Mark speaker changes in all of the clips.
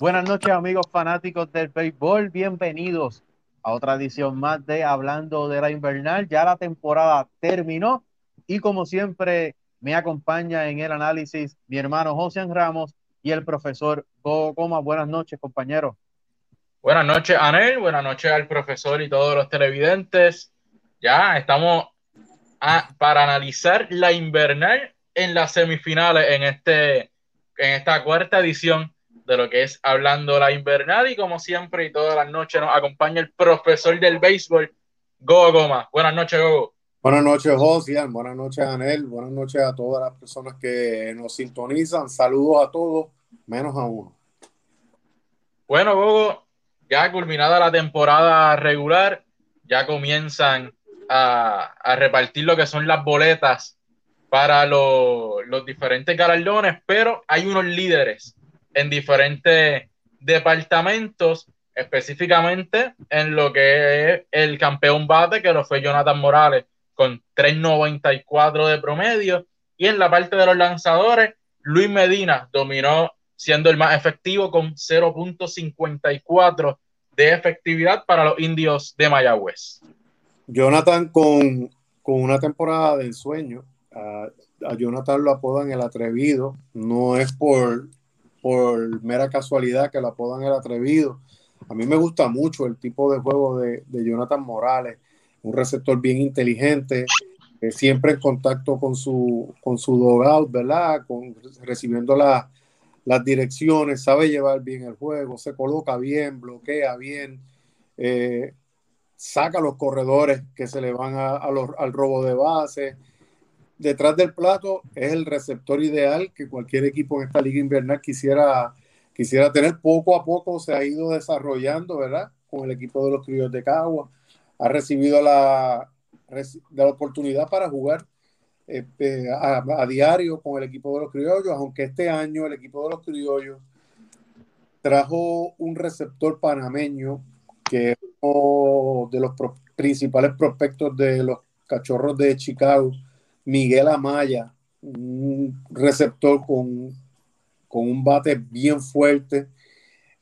Speaker 1: Buenas noches amigos fanáticos del béisbol, bienvenidos a otra edición más de Hablando de la Invernal. Ya la temporada terminó y como siempre me acompaña en el análisis mi hermano José Ramos y el profesor Gogo Coma. Buenas noches compañeros.
Speaker 2: Buenas noches Anel, buenas noches al profesor y todos los televidentes. Ya estamos para analizar la invernal en las semifinales en, este, en esta cuarta edición de lo que es Hablando la Invernal y como siempre y todas las noches nos acompaña el profesor del béisbol, Gogo Goma. Buenas noches, Gogo.
Speaker 3: Buenas noches, Josian. Buenas noches, Anel. Buenas noches a todas las personas que nos sintonizan. Saludos a todos, menos a uno.
Speaker 2: Bueno, Gogo, ya culminada la temporada regular, ya comienzan a, a repartir lo que son las boletas para los diferentes galardones, pero hay unos líderes en diferentes departamentos, específicamente en lo que es el campeón bate, que lo fue Jonathan Morales, con 3.94 de promedio. Y en la parte de los lanzadores, Luis Medina dominó siendo el más efectivo con 0.54 de efectividad para los indios de Mayagüez.
Speaker 3: Jonathan con, con una temporada de ensueño. a Jonathan lo apodan el atrevido. No es por por mera casualidad que lo apodan el atrevido. A mí me gusta mucho el tipo de juego de, Jonathan Morales, un receptor bien inteligente, siempre en contacto con su, con su dogout, ¿verdad? Con, recibiendo las direcciones, sabe llevar bien el juego, se coloca bien, bloquea bien, eh, saca los corredores que se le van al robo de base, detrás del plato es el receptor ideal que cualquier equipo en esta liga invernal quisiera, quisiera tener. Poco a poco se ha ido desarrollando, ¿verdad? Con el equipo de los criollos de Cagua. Ha recibido la, la oportunidad para jugar este, a, diario con el equipo de los criollos, aunque este año el equipo de los criollos trajo un receptor panameño que es uno de los principales prospectos de los cachorros de Chicago, Miguel Amaya, un receptor con, con un bate bien fuerte,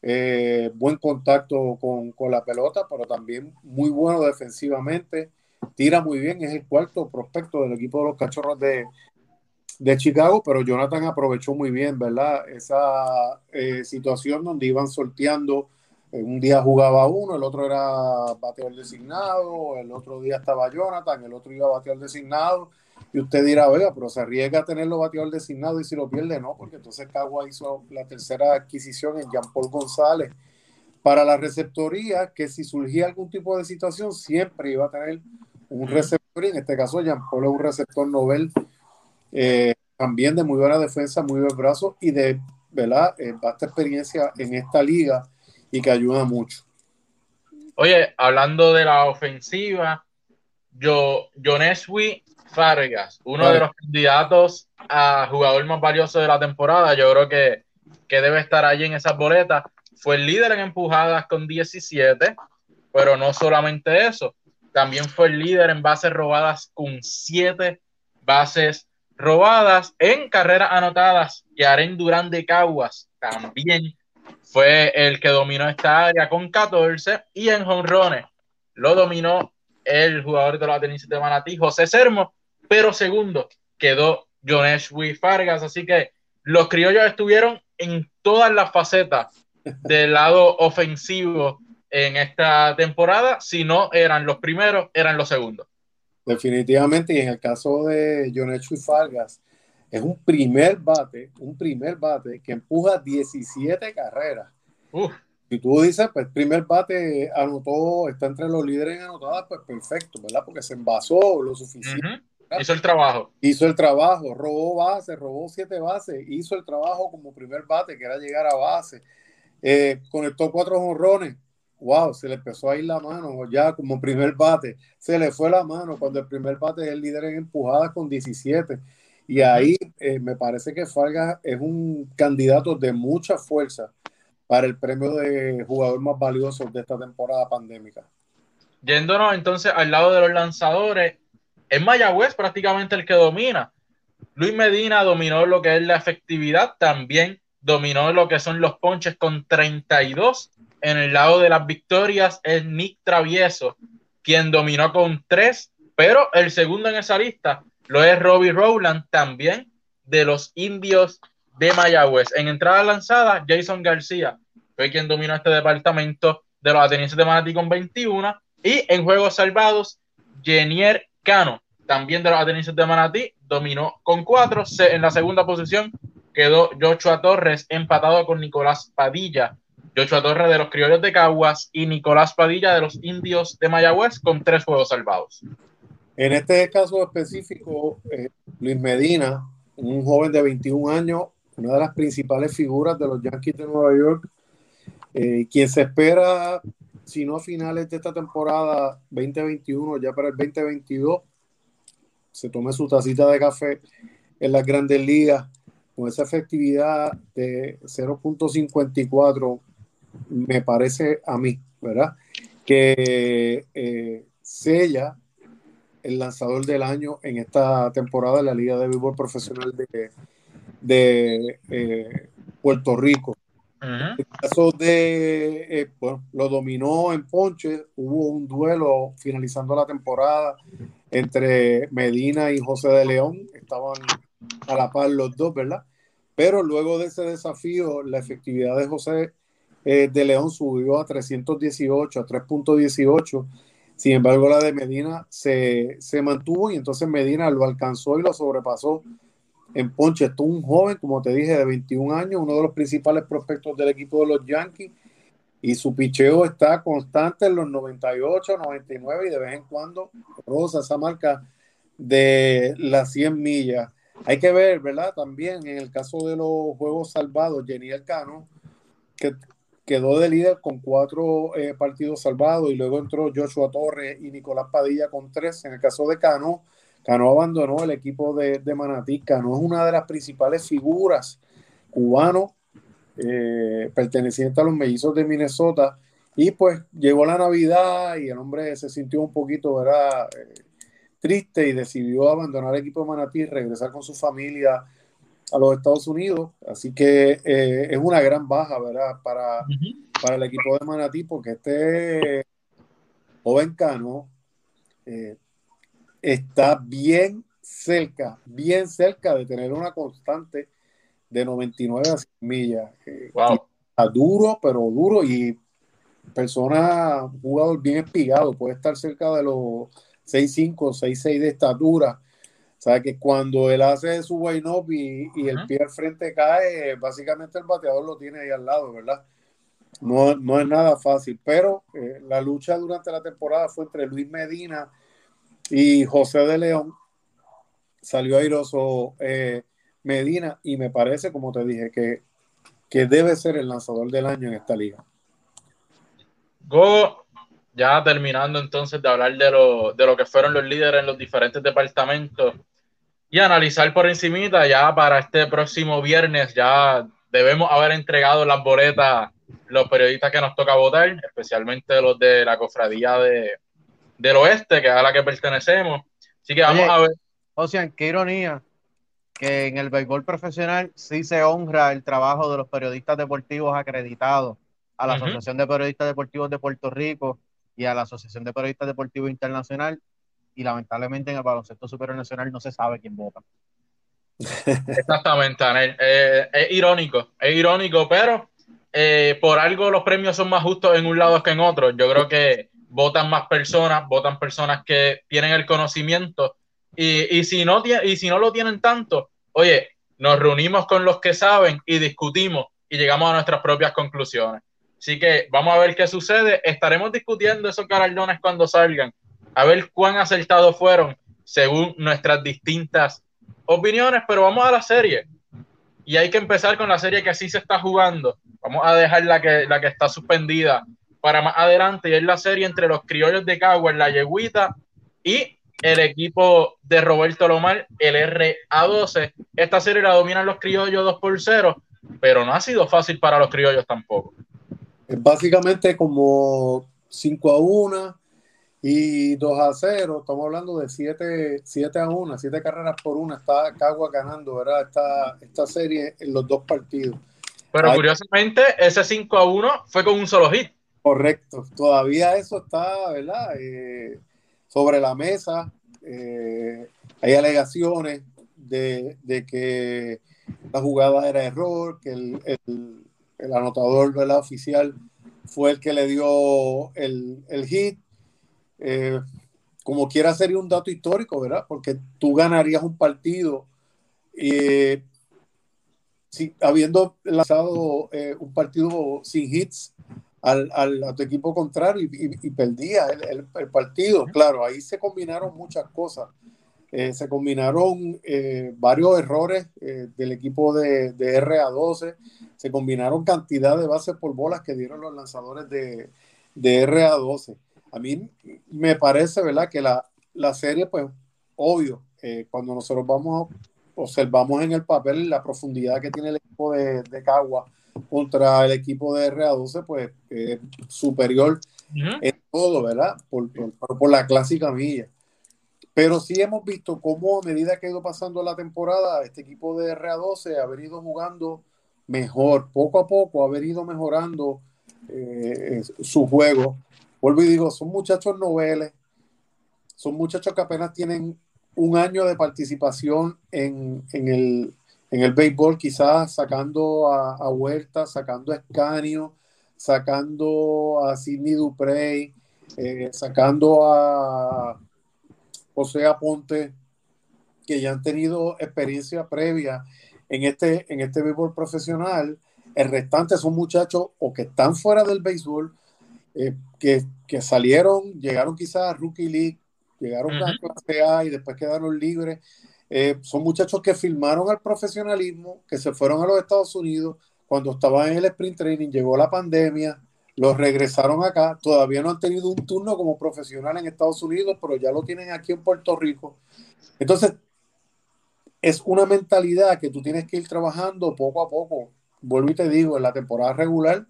Speaker 3: eh, buen contacto con, la pelota, pero también muy bueno defensivamente, tira muy bien, es el cuarto prospecto del equipo de los cachorros de, Chicago, pero Jonathan aprovechó muy bien, ¿verdad? Esa eh, situación donde iban sorteando, eh, un día jugaba uno, el otro era bateador designado, el otro día estaba Jonathan, el otro iba a bateador designado, y usted dirá, oiga, pero se arriesga a tenerlo bateador designado y si lo pierde, no, porque entonces Cagua hizo la tercera adquisición en Jean Paul González para la receptoría, que si surgía algún tipo de situación, siempre iba a tener un receptor, y en este caso Jean Paul es un receptor novel, eh, también de muy buena defensa, muy buen brazo y de ¿verdad? Eh, vasta experiencia en esta liga y que ayuda mucho.
Speaker 2: Oye, hablando de la ofensiva, yo, Joneswi Fargas, uno de los candidatos a jugador más valioso de la temporada, yo creo que, que debe estar allí en esas boletas. Fue el líder en empujadas con 17, pero no solamente eso, también fue el líder en bases robadas con 7 bases robadas en carreras anotadas. Y Aren Durán de Caguas también fue el que dominó esta área con 14 y en jonrones lo dominó el jugador de la tenis de Manatí, José Sermo, pero segundo quedó Jonesh Fargas. Así que los criollos estuvieron en todas las facetas del lado ofensivo en esta temporada. Si no eran los primeros, eran los segundos.
Speaker 3: Definitivamente, y en el caso de Jonesh Fargas, es un primer bate, un primer bate que empuja 17 carreras. Si tú dices, pues primer bate anotó, está entre los líderes en anotadas, pues perfecto, ¿verdad? Porque se envasó lo suficiente.
Speaker 2: Hizo el trabajo.
Speaker 3: Hizo el trabajo, robó base, robó siete bases, hizo el trabajo como primer bate, que era llegar a base. Eh, conectó cuatro jonrones. Wow, se le empezó a ir la mano ya como primer bate. Se le fue la mano cuando el primer bate es el líder en empujadas con 17. Y ahí eh, me parece que Fargas es un candidato de mucha fuerza para el premio de jugador más valioso de esta temporada pandémica.
Speaker 2: Yéndonos entonces al lado de los lanzadores, es Mayagüez prácticamente el que domina. Luis Medina dominó lo que es la efectividad, también dominó lo que son los ponches con 32. En el lado de las victorias es Nick Travieso, quien dominó con 3, pero el segundo en esa lista lo es Robbie Rowland, también de los indios de Mayagüez. En entrada lanzada, Jason García fue quien dominó este departamento de los atenienses de Manatí con 21. Y en juegos salvados, Jenier Cano, también de los atenienses de Manatí, dominó con 4. En la segunda posición quedó Joshua Torres empatado con Nicolás Padilla. Joshua Torres de los Criollos de Caguas y Nicolás Padilla de los Indios de Mayagüez con tres juegos salvados.
Speaker 3: En este caso específico, eh, Luis Medina, un joven de 21 años, una de las principales figuras de los Yankees de Nueva York, eh, quien se espera, si no a finales de esta temporada 2021, ya para el 2022, se tome su tacita de café en las grandes ligas con esa efectividad de 0.54, me parece a mí, ¿verdad? Que eh, sella el lanzador del año en esta temporada de la Liga de Béisbol Profesional de, de eh, Puerto Rico. En el caso de, eh, bueno, lo dominó en Ponche, hubo un duelo finalizando la temporada entre Medina y José de León, estaban a la par los dos, ¿verdad? Pero luego de ese desafío, la efectividad de José eh, de León subió a 318, a 3.18. Sin embargo, la de Medina se, se, mantuvo y entonces Medina lo alcanzó y lo sobrepasó en Ponche. Estuvo un joven, como te dije, de 21 años, uno de los principales prospectos del equipo de los Yankees y su picheo está constante en los 98, 99 y de vez en cuando rosa esa marca de las 100 millas. Hay que ver, ¿verdad? También en el caso de los juegos salvados, Jenny Cano, que quedó de líder con cuatro eh, partidos salvados y luego entró Joshua Torres y Nicolás Padilla con tres. En el caso de Cano, Cano abandonó el equipo de, de Manatí. Cano es una de las principales figuras cubanos eh, perteneciente a los mellizos de Minnesota. Y pues llegó la Navidad y el hombre se sintió un poquito, ¿verdad? Eh, triste y decidió abandonar el equipo de Manatí y regresar con su familia a los Estados Unidos. Así que eh, es una gran baja, ¿verdad? Para, para el equipo de Manatí, porque este joven cano está bien cerca, bien cerca de tener una constante de 99 a 100 millas. Duro, pero duro y persona, jugador bien espigado, puede estar cerca de los 6'5, 6'6 de estatura. O sea que cuando él hace su wine up y, el pie al frente cae, básicamente el bateador lo tiene ahí al lado, ¿verdad? No, no es nada fácil, pero eh, la lucha durante la temporada fue entre Luis Medina y José de León. Salió airoso eh, Medina y me parece, como te dije, que, que debe ser el lanzador del año en esta liga.
Speaker 2: Go, ya terminando entonces de hablar de lo, de lo que fueron los líderes en los diferentes departamentos y analizar por encimita ya para este próximo viernes ya debemos haber entregado las boletas los periodistas que nos toca votar, especialmente los de la cofradía de, del oeste, que es a la que pertenecemos. Así que vamos a ver.
Speaker 1: O sea, qué ironía que en el béisbol profesional sí se honra el trabajo de los periodistas deportivos acreditados a la Asociación de Periodistas Deportivos de Puerto Rico y a la Asociación de Periodistas Deportivos Internacional y lamentablemente en el baloncesto superior nacional no se sabe quién vota.
Speaker 2: Exactamente, eh, es irónico, es irónico, pero eh, por algo los premios son más justos en un lado que en otro. Yo creo que votan más personas, votan personas que tienen el conocimiento y, si no, y si no lo tienen tanto, oye, nos reunimos con los que saben y discutimos y llegamos a nuestras propias conclusiones. Así que vamos a ver qué sucede. Estaremos discutiendo esos galardones cuando salgan, a ver cuán acertados fueron según nuestras distintas opiniones, pero vamos a la serie. Y hay que empezar con la serie que así se está jugando. Vamos a dejar la que, la que está suspendida para más adelante, y es la serie entre los criollos de Cagua, la Yeguita y el equipo de Roberto Lomar, el RA12. Esta serie la dominan los criollos 2 por 0, pero no ha sido fácil para los criollos tampoco.
Speaker 3: Es básicamente como 5 a 1 y 2 a 0. Estamos hablando de 7, 7 a 1, 7 carreras por una. Está Cagua ganando ¿verdad? Esta, esta serie en los dos partidos.
Speaker 2: Pero curiosamente, ese 5 a 1 fue con un solo hit.
Speaker 3: Correcto. Todavía eso está, ¿verdad? Eh, sobre la mesa. Eh, hay alegaciones de, que la jugada era error, que el, el, anotador ¿verdad? oficial fue el que le dio el, hit. Eh, como quiera sería un dato histórico, ¿verdad? Porque tú ganarías un partido si, habiendo lanzado un partido sin hits al, a tu equipo contrario y, perdía el, partido. Claro, ahí se combinaron muchas cosas. Eh, se combinaron eh, varios errores del equipo de, de, RA12, se combinaron cantidad de bases por bolas que dieron los lanzadores de, de RA12 a mí me parece, ¿verdad? Que la, la serie, pues, obvio, eh, cuando nosotros vamos, observamos en el papel la profundidad que tiene el equipo de, de Cagua contra el equipo de RA12, pues, es superior en todo, ¿verdad? Por, por, por, la clásica milla. Pero sí hemos visto cómo a medida que ha ido pasando la temporada, este equipo de RA12 ha venido jugando mejor, poco a poco ha venido mejorando eh, su juego vuelvo y digo, son muchachos noveles, son muchachos que apenas tienen un año de participación en, el, en béisbol, quizás sacando a, Huerta, sacando a Escanio, sacando a Sidney Duprey, eh, sacando a José Aponte, que ya han tenido experiencia previa en este, en este béisbol profesional. El restante son muchachos o que están fuera del béisbol eh, que, que, salieron, llegaron quizás a Rookie League, llegaron a clase A y después quedaron libres. Eh, son muchachos que firmaron al profesionalismo, que se fueron a los Estados Unidos cuando estaban en el sprint training, llegó la pandemia, los regresaron acá, todavía no han tenido un turno como profesional en Estados Unidos, pero ya lo tienen aquí en Puerto Rico. Entonces, es una mentalidad que tú tienes que ir trabajando poco a poco. Vuelvo y te digo, en la temporada regular,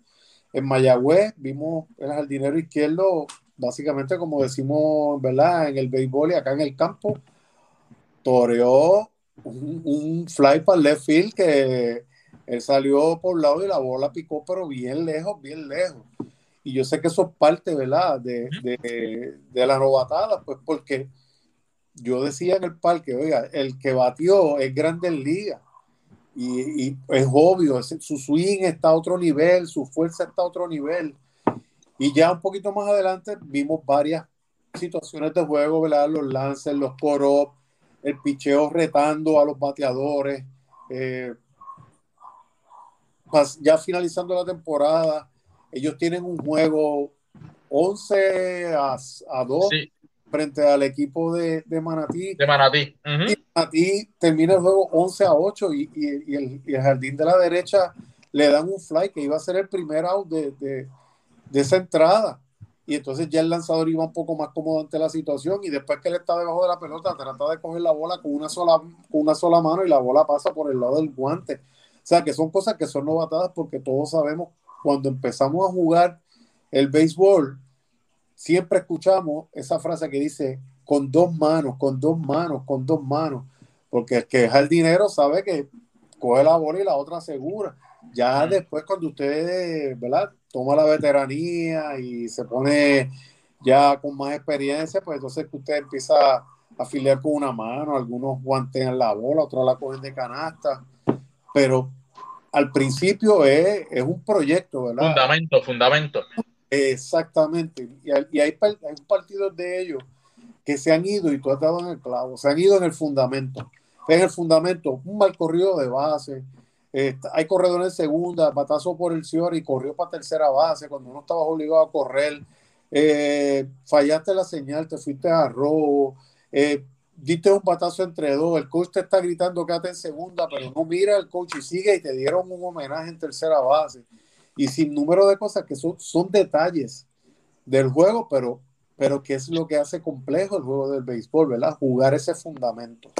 Speaker 3: en Mayagüez vimos el jardinero izquierdo, básicamente como decimos, ¿verdad? En el béisbol y acá en el campo, toreó un, fly para el left field que él salió por un lado y la bola picó, pero bien lejos, bien lejos. Y yo sé que eso es parte, ¿verdad? De, de, de la novatada, pues porque yo decía en el parque, oiga, el que batió es grande en liga y, es obvio, su swing está a otro nivel, su fuerza está a otro nivel. Y ya un poquito más adelante vimos varias situaciones de juego, ¿verdad? Los lances, los coros, el picheo retando a los bateadores. Eh, ya finalizando la temporada, ellos tienen un juego 11 a, a 2 frente al equipo de, de Manatí.
Speaker 2: De Manatí.
Speaker 3: Y Manatí termina el juego 11 a 8 y, y, el, y, el, jardín de la derecha le dan un fly que iba a ser el primer out de, de, de, esa entrada. Y entonces ya el lanzador iba un poco más cómodo ante la situación y después que él está debajo de la pelota trata de coger la bola con una sola, una sola mano y la bola pasa por el lado del guante. O sea que son cosas que son novatadas porque todos sabemos cuando empezamos a jugar el béisbol, siempre escuchamos esa frase que dice con dos manos, con dos manos, con dos manos, porque el que es el dinero sabe que coge la bola y la otra asegura. Ya después cuando usted, ¿verdad? Toma la veteranía y se pone ya con más experiencia, pues entonces usted empieza a afiliar con una mano, algunos guantean la bola, otros la cogen de canasta, pero al principio es, es un proyecto, ¿verdad?
Speaker 2: Fundamento, fundamento.
Speaker 3: Exactamente. Y hay, y hay, partidos de ellos que se han ido, y tú has dado en el clavo, se han ido en el fundamento. En el fundamento, un mal corrido de base. Hay corredor en segunda, batazo por el y corrió para tercera base cuando no estabas obligado a correr. Eh, fallaste la señal, te fuiste a robo. Eh, diste un batazo entre dos. El coach te está gritando quédate en segunda, pero no mira al coach y sigue y te dieron un homenaje en tercera base y sin número de cosas que son, son detalles del juego, pero, pero que es lo que hace complejo el juego del béisbol, ¿verdad? Jugar ese fundamento.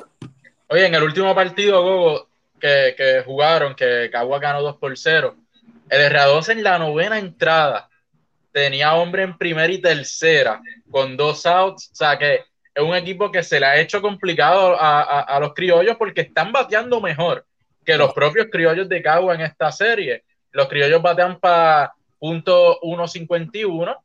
Speaker 2: Oye, en el último partido, Gogo, que, que jugaron, que Cagua ganó 2 por 0, el R2 en la novena entrada tenía hombre en primera y tercera con dos outs, o sea que es un equipo que se le ha hecho complicado a, a, a los criollos porque están bateando mejor que los propios criollos de Cagua en esta serie. Los criollos batean para punto 151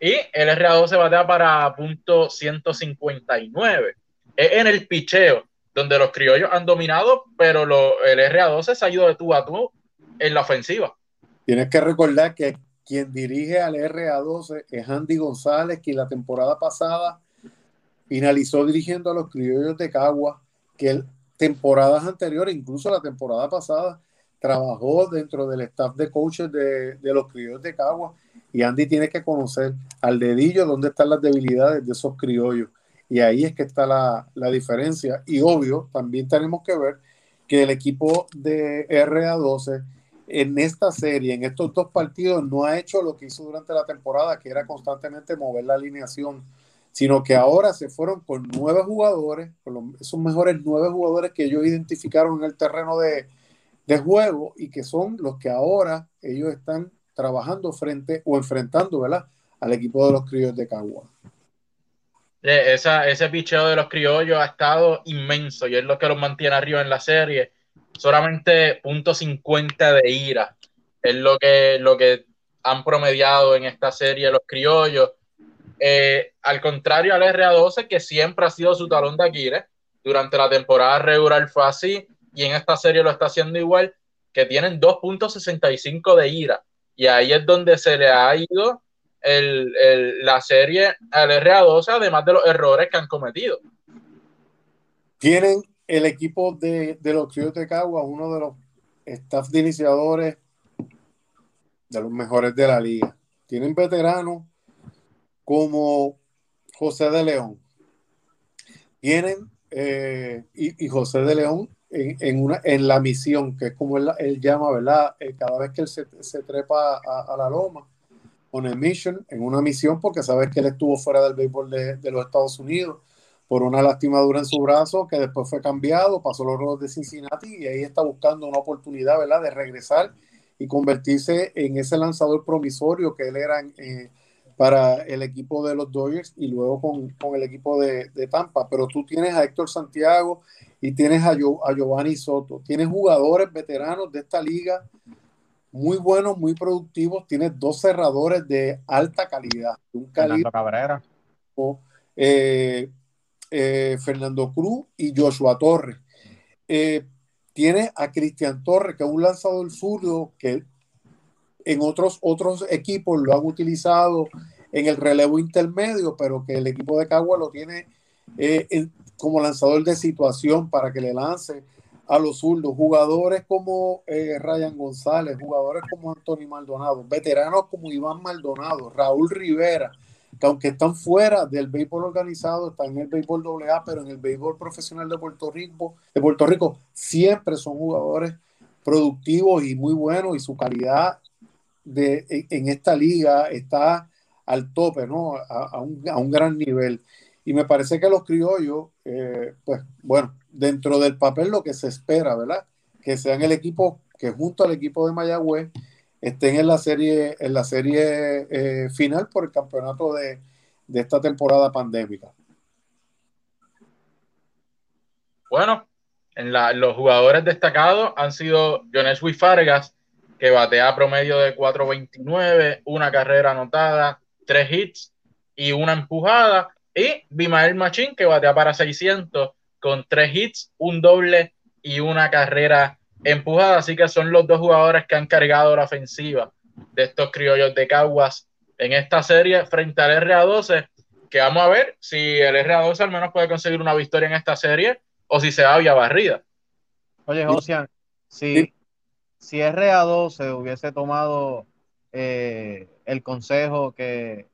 Speaker 2: y el RA12 batea para punto 159. Es en el picheo donde los criollos han dominado, pero el RA12 se ha ido de tú a tú en la ofensiva.
Speaker 3: Tienes que recordar que quien dirige al RA12 es Andy González, que la temporada pasada finalizó dirigiendo a los criollos de Cagua, que en temporadas anteriores, incluso la temporada pasada, trabajó dentro del staff de coaches de, de los criollos de Cagua. Y Andy tiene que conocer al dedillo dónde están las debilidades de esos criollos. Y ahí es que está la, la diferencia. Y obvio, también tenemos que ver que el equipo de RA12 en esta serie, en estos dos partidos, no ha hecho lo que hizo durante la temporada, que era constantemente mover la alineación, sino que ahora se fueron con nueve jugadores, con esos mejores nueve jugadores que ellos identificaron en el terreno de, de juego y que son los que ahora ellos están trabajando frente o enfrentando, ¿verdad? Al equipo de los criollos de Cagua.
Speaker 2: Esa, ese picheo de los criollos ha estado inmenso y es lo que los mantiene arriba en la serie. Solamente punto .50 de ira es lo que, lo que han promediado en esta serie los criollos. Eh, al contrario al RA12, que siempre ha sido su talón de Aquiles, durante la temporada regular fue así, y en esta serie lo está haciendo igual, que tienen 2.65 de ira. Y ahí es donde se le ha ido el, el, la serie al RA12, además de los errores que han cometido.
Speaker 3: Tienen el equipo de, de los Criollos de Cagua, uno de los staff de iniciadores de los mejores de la liga. Tienen veteranos como José de León. Tienen, eh, y, y, José de León en, en, una, en la misión, que es como él, él llama, ¿verdad? Eh, cada vez que él se, se trepa a, a, la loma, on a mission, en una misión, porque sabes que él estuvo fuera del béisbol de, de, los Estados Unidos por una lastimadura en su brazo, que después fue cambiado, pasó los Rojos de Cincinnati y ahí está buscando una oportunidad, ¿verdad?, de regresar y convertirse en ese lanzador promisorio que él era eh, para el equipo de los Dodgers y luego con, con el equipo de, de, Tampa. Pero tú tienes a Héctor Santiago y tienes a, Yo, a Giovanni Soto. Tienes jugadores veteranos de esta liga muy buenos, muy productivos. Tienes dos cerradores de alta calidad. Un
Speaker 1: calibre, Cabrera.
Speaker 3: Eh, eh, Fernando Cruz y Joshua Torres. Eh, tiene a Cristian Torres, que es un lanzador zurdo que en otros, otros equipos lo han utilizado en el relevo intermedio, pero que el equipo de Cagua lo tiene eh, en, como lanzador de situación para que le lance a los zurdos. Jugadores como eh, Ryan González, jugadores como Anthony Maldonado, veteranos como Iván Maldonado, Raúl Rivera, que aunque están fuera del béisbol organizado, están en el béisbol AA, pero en el béisbol profesional de Puerto Rico, de Puerto Rico siempre son jugadores productivos y muy buenos y su calidad de, en esta liga está al tope, ¿no? A, un, a un, gran nivel. Y me parece que los criollos, eh, pues bueno, dentro del papel lo que se espera, ¿verdad? Que sean el equipo que junto al equipo de Mayagüez estén en la serie, en la serie eh, final por el campeonato de, de, esta temporada pandémica.
Speaker 2: Bueno, en la, los jugadores destacados han sido Joneswi Fargas, que batea promedio de 4.29, una carrera anotada, tres hits y una empujada. Y Bimael Machín, que batea para 600 con tres hits, un doble y una carrera empujada, así que son los dos jugadores que han cargado la ofensiva de estos criollos de Caguas en esta serie frente al RA12, que vamos a ver si el RA12 al menos puede conseguir una victoria en esta serie o si se va vía barrida.
Speaker 1: Oye, Josian, si, si RA12 hubiese tomado eh, el consejo que,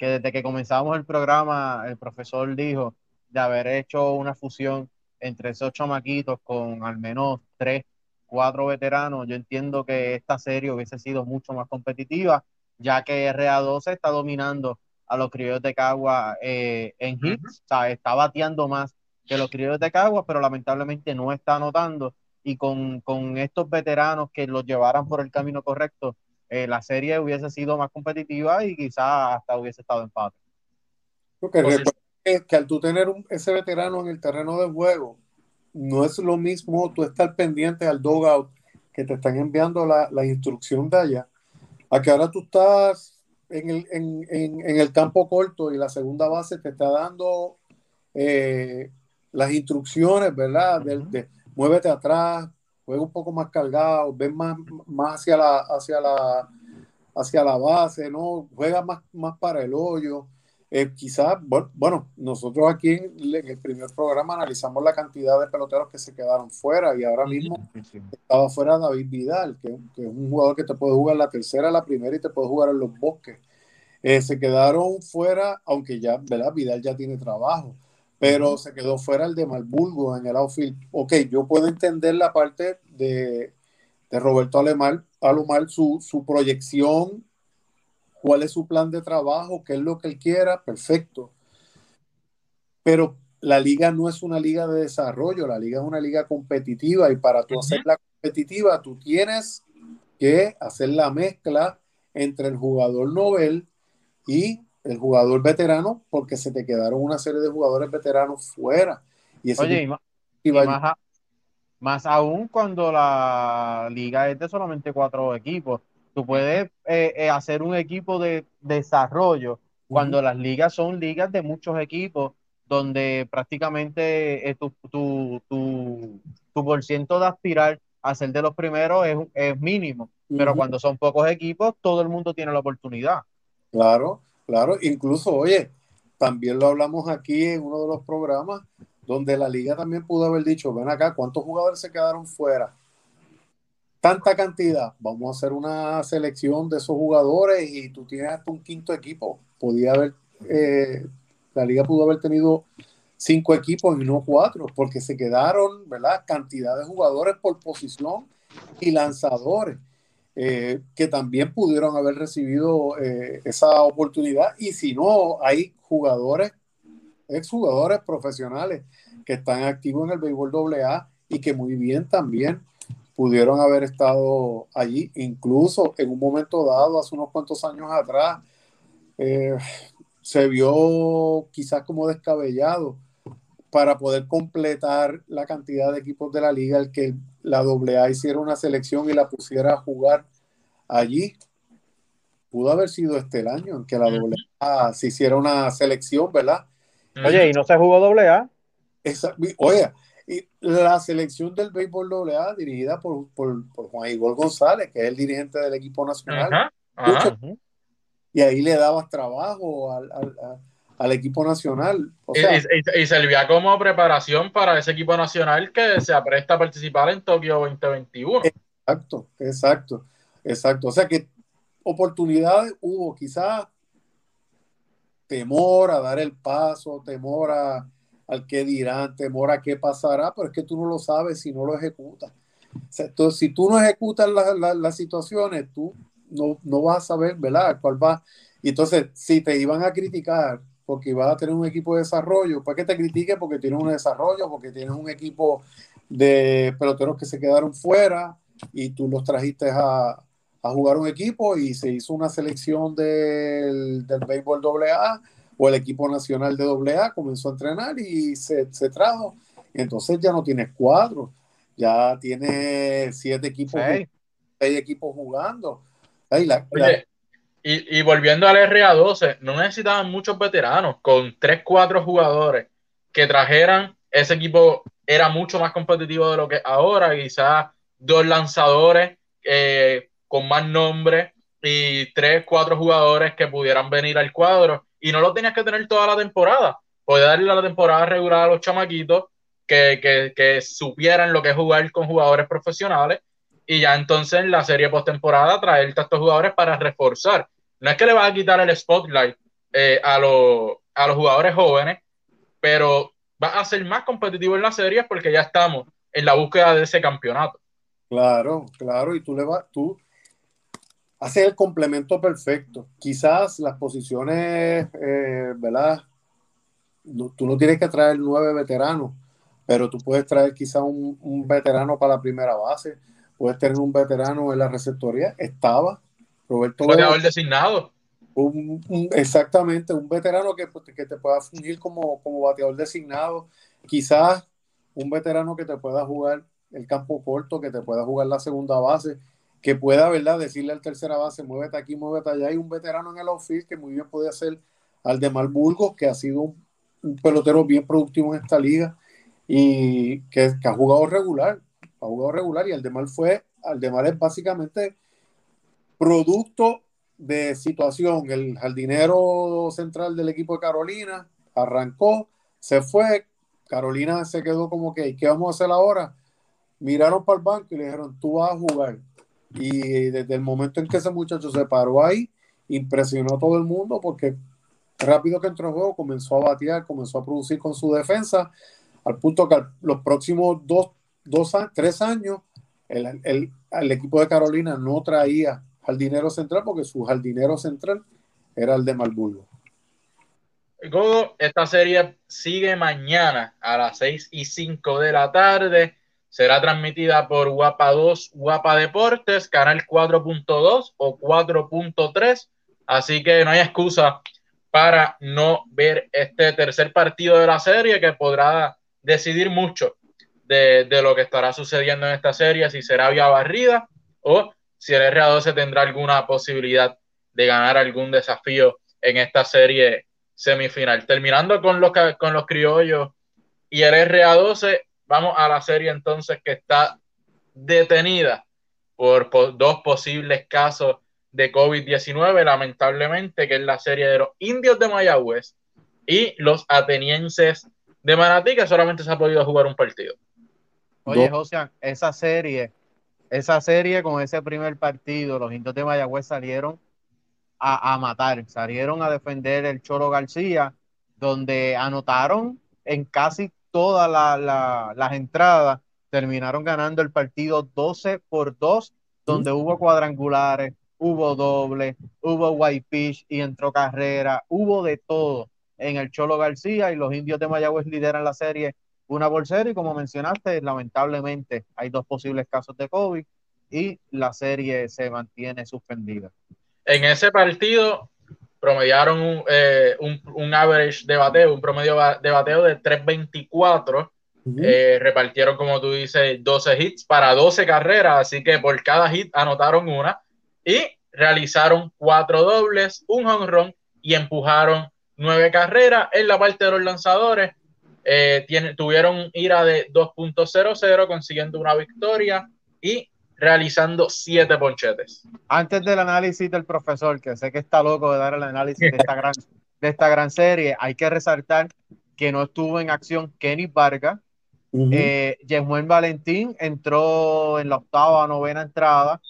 Speaker 1: que desde que comenzamos el programa el profesor dijo de haber hecho una fusión entre esos chamaquitos con al menos tres cuatro veteranos, yo entiendo que esta serie hubiese sido mucho más competitiva, ya que RA12 está dominando a los criollos de Cagua eh, en hits, uh -huh. o sea, está bateando más que los criollos de Cagua, pero lamentablemente no está anotando. Y con, con estos veteranos que los llevaran por el camino correcto, eh, la serie hubiese sido más competitiva y quizás hasta hubiese estado empate.
Speaker 3: Porque pues, que, que al tú tener un, ese veterano en el terreno de juego, no es lo mismo tú estar pendiente al dogout que te están enviando la, la instrucción de allá, a que ahora tú estás en el, en, en, en el campo corto y la segunda base te está dando eh, las instrucciones, ¿verdad? De, de, muévete atrás, juega un poco más cargado, ven más, más hacia la, hacia la, hacia la base, ¿no? Juega más, más para el hoyo. Eh, quizás, bueno, nosotros aquí en, en, el primer programa analizamos la cantidad de peloteros que se quedaron fuera y ahora mismo estaba fuera David Vidal, que, que, es un jugador que te puede jugar la tercera, la primera y te puede jugar en los bosques. Eh, se quedaron fuera, aunque ya, ¿verdad? Vidal ya tiene trabajo, pero se quedó fuera el de Malburgo en el outfield. Ok, yo puedo entender la parte de, de Roberto Alemán, Alomar, su, su proyección cuál es su plan de trabajo, qué es lo que él quiera, perfecto. Pero la liga no es una liga de desarrollo, la liga es una liga competitiva y para tú hacerla competitiva tú tienes que hacer la mezcla entre el jugador novel y el jugador veterano porque se te quedaron una serie de jugadores veteranos fuera.
Speaker 1: Y ese Oye, y, y, más, a, más aún cuando la liga es de solamente cuatro equipos Tú puedes eh, eh, hacer un equipo de desarrollo cuando uh -huh. las ligas son ligas de muchos equipos, donde prácticamente eh, tu, tu, tu, tu por ciento de aspirar a ser de los primeros es, es mínimo. Uh -huh. Pero cuando son pocos equipos, todo el mundo tiene la oportunidad.
Speaker 3: Claro, claro. Incluso, oye, también lo hablamos aquí en uno de los programas, donde la liga también pudo haber dicho, ven acá, ¿cuántos jugadores se quedaron fuera? tanta cantidad, vamos a hacer una selección de esos jugadores y tú tienes hasta un quinto equipo. Podía haber, eh, la liga pudo haber tenido cinco equipos y no cuatro, porque se quedaron, ¿verdad? Cantidad de jugadores por posición y lanzadores eh, que también pudieron haber recibido eh, esa oportunidad. Y si no, hay jugadores, exjugadores profesionales que están activos en el béisbol AA y que muy bien también pudieron haber estado allí, incluso en un momento dado, hace unos cuantos años atrás, eh, se vio quizás como descabellado para poder completar la cantidad de equipos de la liga, el que la AA hiciera una selección y la pusiera a jugar allí. Pudo haber sido este el año en que la AA se hiciera una selección, ¿verdad?
Speaker 1: Oye, ¿y no se jugó AA?
Speaker 3: Esa, oye, y la selección del béisbol AA, dirigida por, por, por, Juan Igor González, que es el dirigente del equipo nacional. Ajá, ajá. Y ahí le dabas trabajo al, al, al equipo nacional.
Speaker 2: O sea, y, y, y, servía como preparación para ese equipo nacional que se apresta a participar en Tokio 2021.
Speaker 3: Exacto, exacto, exacto. O sea que oportunidades hubo, quizás temor a dar el paso, temor a al que dirán, temor a qué pasará, pero es que tú no lo sabes si no lo ejecutas. O sea, entonces, si tú no ejecutas las la, la situaciones, tú no, no, vas a saber, ¿verdad? ¿Cuál va? Y entonces, si te iban a criticar porque ibas a tener un equipo de desarrollo, pues que te critique porque tienes un desarrollo, porque tienes un equipo de peloteros que se quedaron fuera y tú los trajiste a, a jugar un equipo y se hizo una selección del, del béisbol AA o el equipo nacional de AA comenzó a entrenar y se, se trajo. Entonces ya no tienes cuatro, ya tienes siete equipos, seis, seis equipos jugando. La,
Speaker 2: Oye. Y, y, volviendo al RA12, no necesitaban muchos veteranos, con tres, cuatro jugadores que trajeran, ese equipo era mucho más competitivo de lo que ahora, quizás dos lanzadores eh, con más nombre y tres, cuatro jugadores que pudieran venir al cuadro. Y no lo tenías que tener toda la temporada. Podías darle la temporada regular a los chamaquitos que, que, que, supieran lo que es jugar con jugadores profesionales y ya entonces en la serie postemporada traerte a estos jugadores para reforzar. No es que le vas a quitar el spotlight eh, a, lo, a los jugadores jóvenes, pero va a ser más competitivo en la serie porque ya estamos en la búsqueda de ese campeonato.
Speaker 3: Claro, claro, y tú le vas, tú hace el complemento perfecto. Quizás las posiciones, eh, ¿verdad? Tú no tienes que traer nueve veteranos, pero tú puedes traer quizás un, veterano para la primera base, puedes tener un veterano en la receptoría. Estaba Roberto.
Speaker 2: Un bateador designado.
Speaker 3: Un, un, exactamente, un veterano que, que te pueda fungir como, como bateador designado. Quizás un veterano que te pueda jugar el campo corto, que te pueda jugar la segunda base, que pueda, ¿verdad? Decirle al tercera base, muévete aquí, muévete allá. Hay un veterano en el outfield que muy bien puede ser al de Burgos, que ha sido un, pelotero bien productivo en esta liga y que, ha jugado regular, ha jugado regular y Aldemar fue, Aldemar es básicamente producto de situación. El jardinero central del equipo de Carolina arrancó, se fue, Carolina se quedó como que, ¿qué vamos a hacer ahora? Miraron para el banco y le dijeron, tú vas a jugar. Y desde el momento en que ese muchacho se paró ahí, impresionó a todo el mundo porque rápido que entró en juego comenzó a batear, comenzó a producir con su defensa, al punto que los próximos dos, dos tres años el, el, el, equipo de Carolina no traía jardinero central porque su jardinero central era el de Malburgo.
Speaker 2: Godo, esta serie sigue mañana a las 6 y 5 de la tarde. Será transmitida por Guapa 2, Guapa Deportes, canal 4.2 o 4.3. Así que no hay excusa para no ver este tercer partido de la serie que podrá decidir mucho de, lo que estará sucediendo en esta serie, si será vía barrida o si el RA12 tendrá alguna posibilidad de ganar algún desafío en esta serie semifinal. Terminando con los, con los criollos y el RA12, vamos a la serie entonces que está detenida por, dos posibles casos de COVID-19, lamentablemente, que es la serie de los indios de Mayagüez y los atenienses de Manatí, que solamente se ha podido jugar un partido.
Speaker 1: Oye, José, esa serie, esa serie con ese primer partido, los indios de Mayagüez salieron a, matar. Salieron a defender el Choro García, donde anotaron en casi todas las entradas. Terminaron ganando el partido 12 por 2, donde hubo cuadrangulares, hubo doble, hubo white pitch y entró carrera, hubo de todo en el Cholo García y los indios de Mayagüez lideran la serie una por cero y como mencionaste, lamentablemente hay dos posibles casos de COVID y la serie se mantiene suspendida
Speaker 2: en ese partido promediaron un, eh, un, average de bateo, un promedio de bateo de 3.24. Eh, repartieron, como tú dices, 12 hits para 12 carreras, así que por cada hit anotaron una y realizaron cuatro dobles, un home run y empujaron nueve carreras. En la parte de los lanzadores, eh, tuvieron ira de 2.00, consiguiendo una victoria y realizando siete ponchetes.
Speaker 1: Antes del análisis del profesor, que sé que está loco de dar el análisis de esta gran, de esta gran serie, hay que resaltar que no estuvo en acción Kenny Vargas. Uh Valentín entró en la octava o novena entrada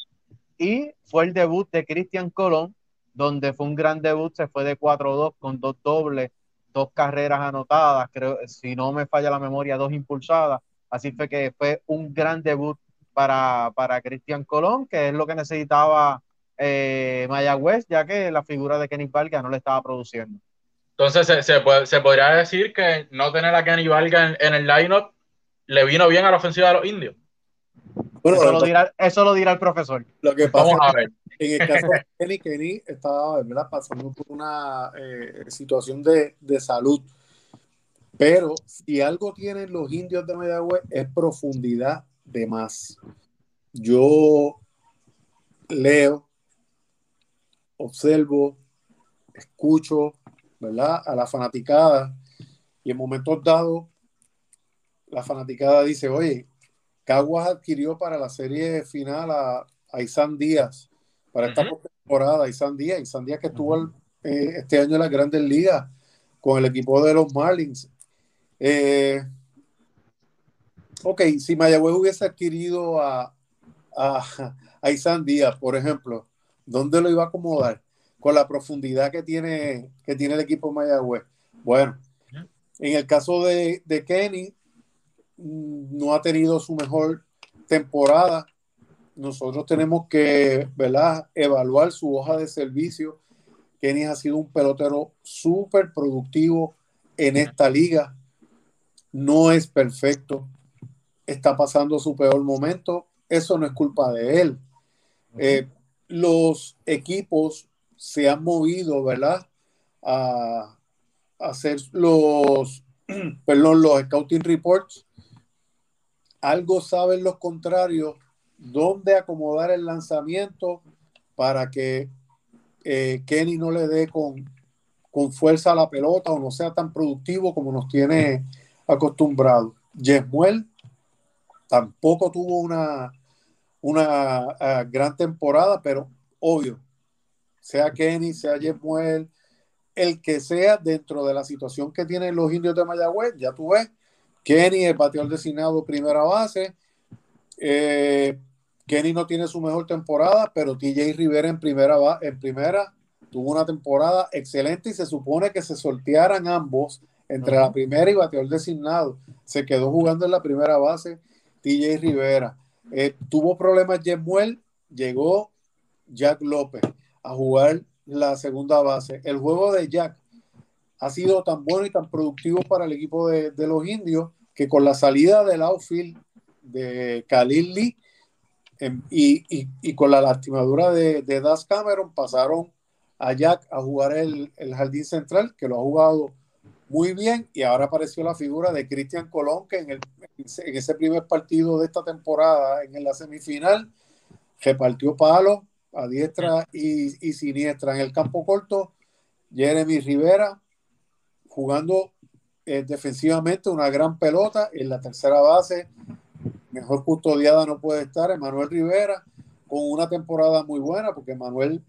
Speaker 1: y fue el debut de Cristian Colón, donde fue un gran debut, se fue de 4-2 con dos dobles, dos carreras anotadas, creo, si no me falla la memoria, dos impulsadas. Así fue que fue un gran debut para, para Cristian Colón, que es lo que necesitaba eh, Mayagüez, ya que la figura de Kenny Valga no le estaba produciendo.
Speaker 2: Entonces, se, se, se podría decir que no tener a Kenny Valga en, el lineup le vino bien a la ofensiva de los indios.
Speaker 1: Eso, lo dirá, eso, lo dirá, el profesor.
Speaker 3: Lo que pasa Vamos a ver. En el caso de Kenny, Kenny estaba pasando por una eh, situación de, de, salud. Pero si algo tienen los indios de Mayagüez es profundidad de más. Yo leo, observo, escucho, ¿verdad? A la fanaticada y en momentos dados la fanaticada dice, oye, Caguas adquirió para la serie final a, a Isan Díaz, para esta temporada, Isan Díaz, Isan Díaz que estuvo eh, este año en las grandes ligas con el equipo de los Marlins. Eh, ok, si Mayagüez hubiese adquirido a, a, Isan Díaz, por ejemplo, ¿dónde lo iba a acomodar? Con la profundidad que tiene, que tiene el equipo Mayagüez. Bueno, en el caso de, de Kenny, no ha tenido su mejor temporada. Nosotros tenemos que ¿verdad? evaluar su hoja de servicio. Kenny ha sido un pelotero súper productivo en esta liga. No es perfecto, está pasando su peor momento, eso no es culpa de él. Eh, los equipos se han movido, ¿verdad? A, hacer los, perdón, los scouting reports algo saben los contrarios dónde acomodar el lanzamiento para que eh, Kenny no le dé con, con fuerza a la pelota o no sea tan productivo como nos tiene acostumbrado. Jesmuel tampoco tuvo una, una ah, gran temporada, pero obvio, sea Kenny, sea Jesmuel, el que sea dentro de la situación que tienen los indios de Mayagüez, ya tú ves, Kenny, el bateador designado primera base, eh, Kenny no tiene su mejor temporada, pero TJ Rivera en primera, en primera tuvo una temporada excelente y se supone que se sortearan ambos entre la primera y bateador designado. Se quedó jugando en la primera base TJ Rivera. Eh, tuvo problemas Jemuel, llegó Jack López a jugar la segunda base. El juego de Jack ha sido tan bueno y tan productivo para el equipo de, los indios que con la salida del outfield de Khalil Lee em, y, con la lastimadura de, de Das Cameron pasaron a Jack a jugar el, el, jardín central, que lo ha jugado muy bien, y ahora apareció la figura de Cristian Colón, que en, el, en ese primer partido de esta temporada, en la semifinal, repartió palos a diestra y, y siniestra en el campo corto. Jeremy Rivera jugando eh, defensivamente una gran pelota en la tercera base. Mejor custodiada no puede estar Emanuel Rivera con una temporada muy buena porque Manuel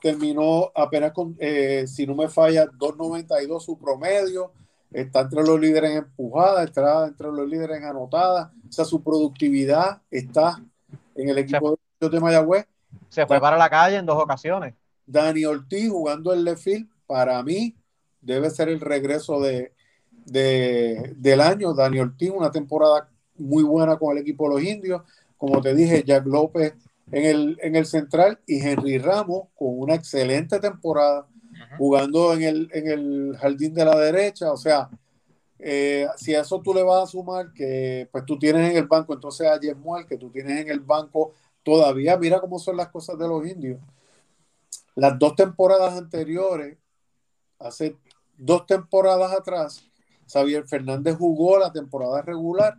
Speaker 3: terminó apenas con, eh, si no me falla, 2.92 su promedio. Está entre los líderes en empujada, está entre los líderes en anotada. O sea, su productividad está en el equipo de Mayagüez.
Speaker 1: Se fue para la calle en dos ocasiones.
Speaker 3: Dani Ortiz jugando el left para mí, debe ser el regreso de, del año. Dani Ortiz, una temporada muy buena con el equipo de los indios. Como te dije, Jack López en el, en el central y Henry Ramos con una excelente temporada jugando en el, en el jardín de la derecha. O sea, eh, si a eso tú le vas a sumar que pues tú tienes en el banco entonces a Jesmuel, que tú tienes en el banco todavía, mira cómo son las cosas de los indios. Las dos temporadas anteriores, hace dos temporadas atrás, Xavier Fernández jugó la temporada regular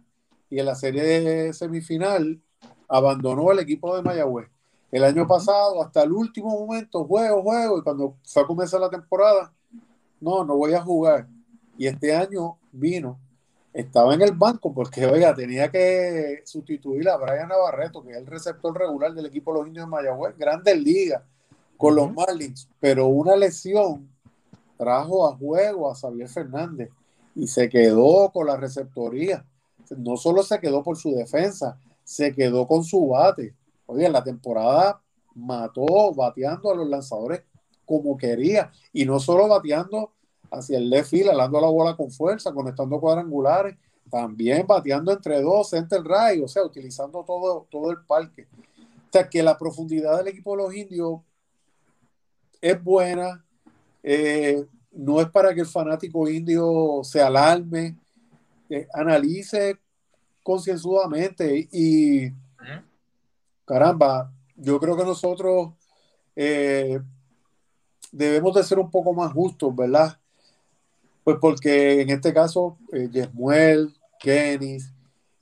Speaker 3: y en la serie de semifinal abandonó el equipo de Mayagüez. El año pasado, hasta el último momento, juego, juego, y cuando fue a comenzar la temporada, no, no voy a jugar. Y este año vino, estaba en el banco porque, oiga, tenía que sustituir a Brian Navarreto, que es el receptor regular del equipo de los indios de Mayagüez, grandes ligas con los Marlins, pero una lesión trajo a juego a Xavier Fernández y se quedó con la receptoría. No solo se quedó por su defensa, se quedó con su bate. Oye, en la temporada mató bateando a los lanzadores como quería y no solo bateando hacia el left field, alando la bola con fuerza, conectando cuadrangulares, también bateando entre dos, center right, o sea, utilizando todo, todo el parque. O sea, que la profundidad del equipo de los indios es buena, eh, no es para que el fanático indio se alarme, eh, analice concienzudamente y caramba, yo creo que nosotros eh, debemos de ser un poco más justos, ¿verdad? Pues porque en este caso, eh, Yesmuel, Kenis,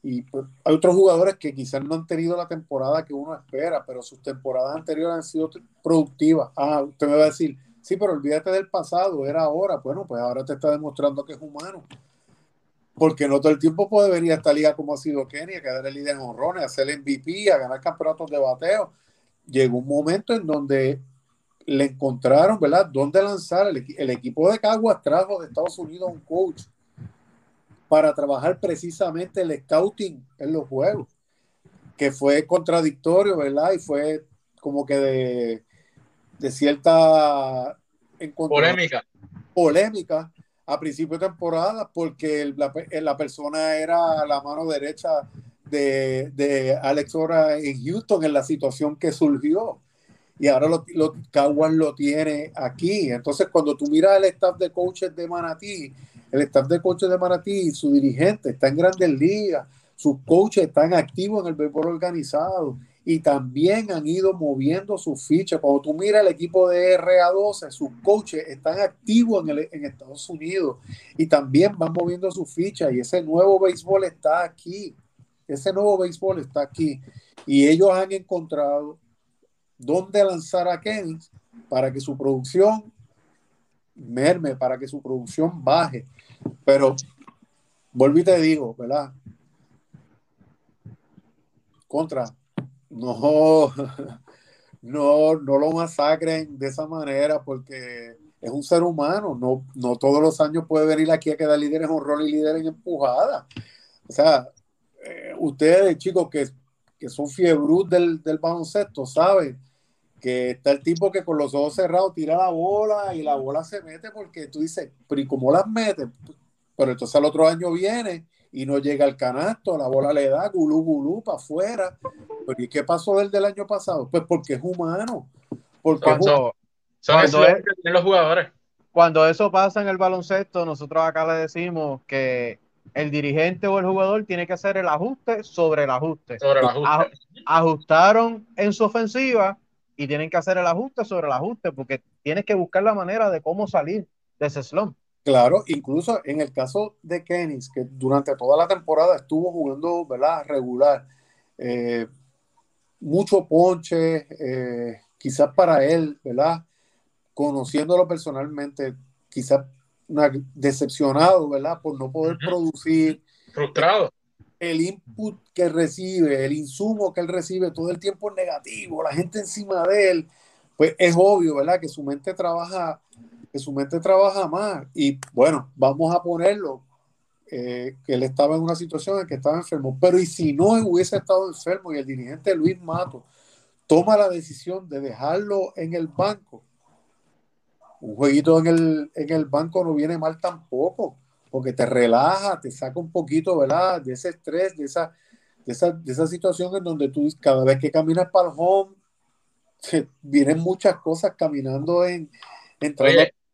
Speaker 3: y pues, hay otros jugadores que quizás no han tenido la temporada que uno espera, pero sus temporadas anteriores han sido productivas. Ah, usted me va a decir, sí, pero olvídate del pasado, era ahora. Bueno, pues ahora te está demostrando que es humano porque no todo el tiempo puede venir a esta liga como ha sido Kenny, a quedar el líder en honrones, a hacer el MVP, a ganar campeonatos de bateo. Llegó un momento en donde le encontraron, ¿verdad?, dónde lanzar. El, equipo de Caguas trajo de Estados Unidos un coach para trabajar precisamente el scouting en los juegos, que fue contradictorio, ¿verdad? Y fue como que de, de cierta...
Speaker 2: Polémica.
Speaker 3: Polémica a principio de temporada porque la, la, persona era la mano derecha de, de, Alex Ora en Houston en la situación que surgió. Y ahora los lo, lo tiene aquí. Entonces, cuando tú miras el staff de coaches de Manatí, el staff de coaches de Manatí, su dirigente está en grandes ligas, sus coaches están activos en el béisbol organizado y también han ido moviendo sus fichas. Cuando tú miras el equipo de RA12, sus coaches están activos en, en Estados Unidos y también van moviendo sus fichas y ese nuevo béisbol está aquí. ese nuevo béisbol está aquí y ellos han encontrado dónde lanzar a Kenny para que su producción merme, para que su producción baje. Pero, volví te digo, ¿verdad? Contra, no, no, no lo masacren de esa manera porque es un ser humano, no, no todos los años puede venir aquí a quedar líder en rol y líder en empujada. O sea, eh, ustedes, chicos, que, que son fiebrus del, del baloncesto, saben que está el tipo que con los ojos cerrados tira la bola y la bola se mete porque tú dices, pero ¿y cómo las mete? Pero entonces al otro año viene y no llega al canasto, la bola le da gulú gulú para afuera. Pero ¿y qué pasó del del año pasado? Pues porque es humano. Porque
Speaker 2: cuando, cuando es, los jugadores.
Speaker 1: Cuando eso pasa en el baloncesto, nosotros acá le decimos que el dirigente o el jugador tiene que hacer el ajuste sobre el ajuste.
Speaker 2: Sobre el ajuste.
Speaker 1: Ajustaron en su ofensiva y tienen que hacer el ajuste sobre el ajuste porque tienes que buscar la manera de cómo salir de ese slump.
Speaker 3: Claro, incluso en el caso de Kennis, que durante toda la temporada estuvo jugando, ¿verdad? Regular. Eh, mucho ponche, eh, quizás para él, ¿verdad? Conociéndolo personalmente, quizás decepcionado, ¿verdad? Por no poder producir.
Speaker 2: Frustrado.
Speaker 3: El input que recibe, el insumo que él recibe todo el tiempo es negativo, la gente encima de él, pues es obvio, ¿verdad? Que su mente trabaja su mente trabaja más. Y bueno, vamos a ponerlo, eh, que él estaba en una situación en que estaba enfermo, pero y si no hubiese estado enfermo y el dirigente Luis Mato toma la decisión de dejarlo en el banco, un jueguito en el, en el banco no viene mal tampoco, porque te relaja, te saca un poquito, ¿verdad? De ese estrés, de esa, de esa, de esa situación en donde tú cada vez que caminas para el home, vienen muchas cosas caminando en,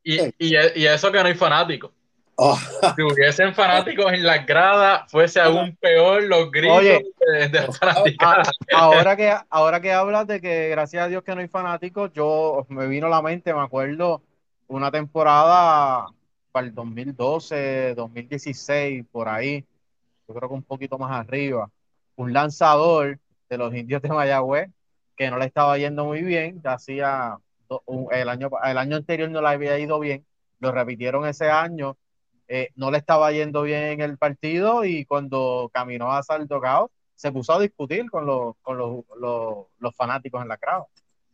Speaker 2: y, y, eso que no hay fanáticos. Oh. Si hubiesen fanáticos en las gradas, fuese aún peor los gritos de, de
Speaker 1: ah, ahora que ahora que hablas de que gracias a Dios que no hay fanáticos, yo me vino a la mente, me acuerdo una temporada para el 2012, 2016, por ahí, yo creo que un poquito más arriba, un lanzador de los indios de Mayagüez que no le estaba yendo muy bien, ya hacía el año, el año anterior no le había ido bien, lo repitieron ese año, eh, no le estaba yendo bien en el partido y cuando caminó a Saldogao se puso a discutir con, los, con los, los, fanáticos en la crowd.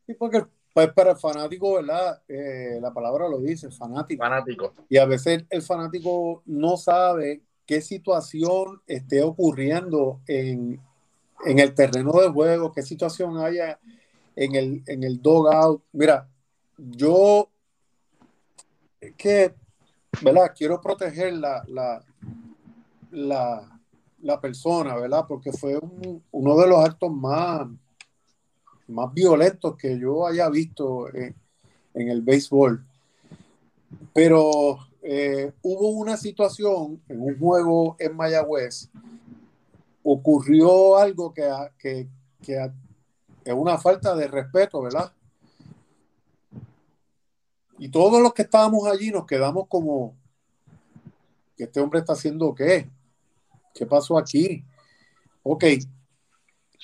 Speaker 3: Sí, porque pues para el fanático, ¿verdad? Eh, la palabra lo dice, fanático.
Speaker 2: Fanático.
Speaker 3: Y a veces el fanático no sabe qué situación esté ocurriendo en, en el terreno de juego, qué situación haya en el, en el out. Mira, yo que, ¿verdad? Quiero proteger la, la, la, persona, ¿verdad? Porque fue uno de los actos más, más violentos que yo haya visto en, el béisbol. Pero eh, hubo una situación en un juego en Mayagüez, ocurrió algo que, que, que es una falta de respeto, ¿verdad? Y todos los que estábamos allí nos quedamos como, que este hombre está haciendo qué? ¿Qué pasó aquí? Ok.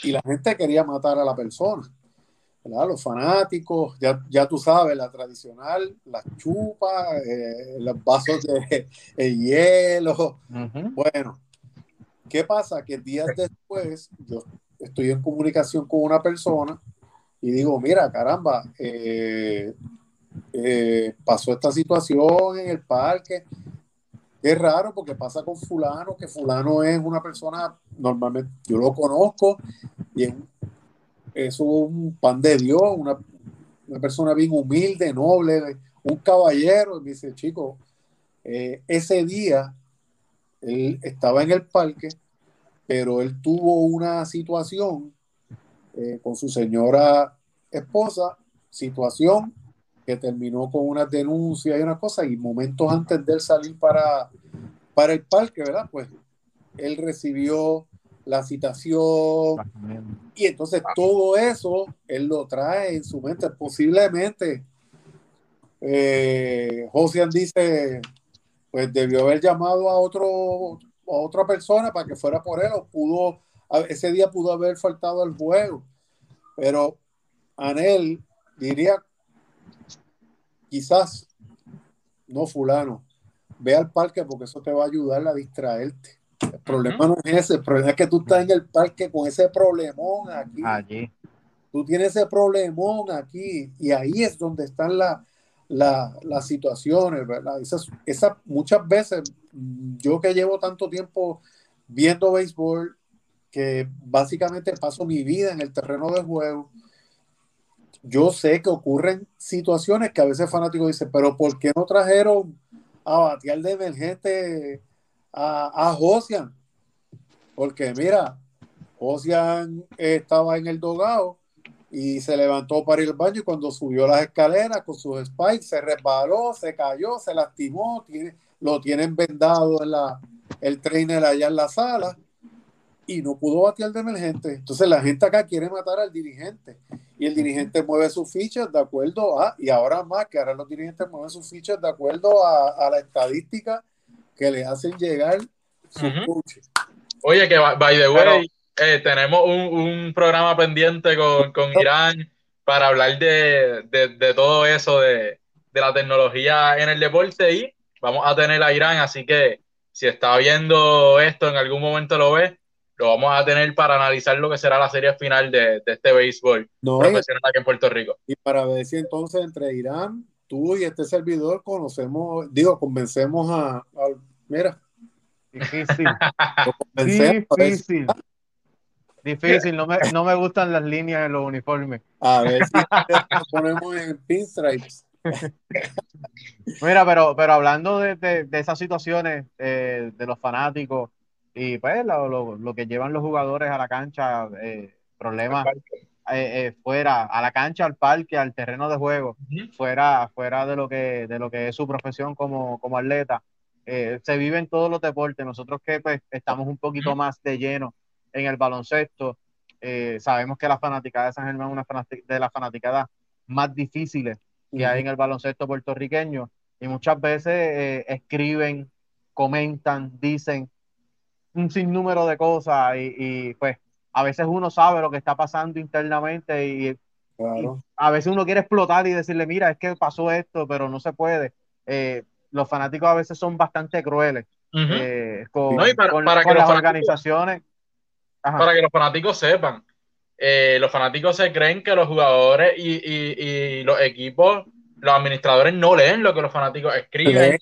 Speaker 3: Y la gente quería matar a la persona. ¿verdad? Los fanáticos, ya, ya tú sabes, la tradicional, las chupas, eh, los vasos de hielo. Bueno, ¿qué pasa? Que días después yo estoy en comunicación con una persona y digo, mira, caramba, eh, eh, pasó esta situación en el parque. Es raro porque pasa con fulano, que fulano es una persona, normalmente yo lo conozco, y es, un pan de Dios, una, persona bien humilde, noble, un caballero. Y me dice, chico, eh, ese día él estaba en el parque pero él tuvo una situación eh, con su señora esposa, situación que terminó con una denuncia y una cosa, y momentos antes de él salir para, para el parque, ¿verdad? Pues él recibió la citación y entonces todo eso él lo trae en su mente. Posiblemente eh, Josian dice, pues debió haber llamado a otro a otra persona para que fuera por él o pudo ese día pudo haber faltado el juego, pero Anel diría, quizás, no fulano, ve al parque porque eso te va a ayudar a distraerte. El problema no es ese, el problema es que tú estás en el parque con ese problemón aquí.
Speaker 1: Allí.
Speaker 3: Tú tienes ese problemón aquí y ahí es donde están la, las situaciones, ¿verdad? Esas, esas, muchas veces, yo que llevo tanto tiempo viendo béisbol, que básicamente paso mi vida en el terreno de juego, yo sé que ocurren situaciones que a veces fanáticos dicen, pero ¿por qué no trajeron a batear de emergente a, a Josian? Porque mira, Josian estaba en el dogado y se levantó para ir al baño y cuando subió las escaleras con sus spikes se resbaló, se cayó, se lastimó, tiene, lo tienen vendado en la, el trainer allá en la sala y no pudo batear de emergente. Entonces la gente acá quiere matar al dirigente y el dirigente mueve sus fichas de acuerdo a, y ahora más que ahora los dirigentes mueven sus fichas de acuerdo a, la estadística que le hacen llegar sus coaches.
Speaker 2: Oye, que by the way, eh, tenemos un, programa pendiente con, Irán para hablar de, todo eso, de, la tecnología en el deporte y vamos a tener a Irán, así que si está viendo esto, en algún momento lo ve, lo vamos a tener para analizar lo que será la serie final de, este béisbol profesional aquí en Puerto Rico.
Speaker 3: Y para ver si entonces entre Irán, tú y este servidor conocemos, digo, convencemos a, mira.
Speaker 1: Difícil. Difícil. Difícil, no me, no me gustan las líneas en los uniformes.
Speaker 3: A ver si ponemos en pinstripes.
Speaker 1: Mira, pero, pero hablando de, de, esas situaciones eh, de los fanáticos y pues lo, lo, que llevan los jugadores a la cancha, eh, problemas eh, fuera, a la cancha, al parque, al terreno de juego, fuera, fuera de lo que de lo que es su profesión como, como atleta. se vive en todos los deportes. Nosotros que pues estamos un poquito más de lleno en el baloncesto. Sabemos que la fanaticada de San Germán es una de las fanaticadas más difíciles que hay en el baloncesto puertorriqueño y muchas veces eh, escriben, comentan, dicen un sinnúmero de cosas y, pues a veces uno sabe lo que está pasando internamente y, a veces uno quiere explotar y decirle, mira, es que pasó esto, pero no se puede. Eh, los fanáticos a veces son bastante crueles con, las organizaciones
Speaker 2: para que los fanáticos sepan. Eh, los fanáticos se creen que los jugadores y, los equipos, los administradores no leen lo que los fanáticos escriben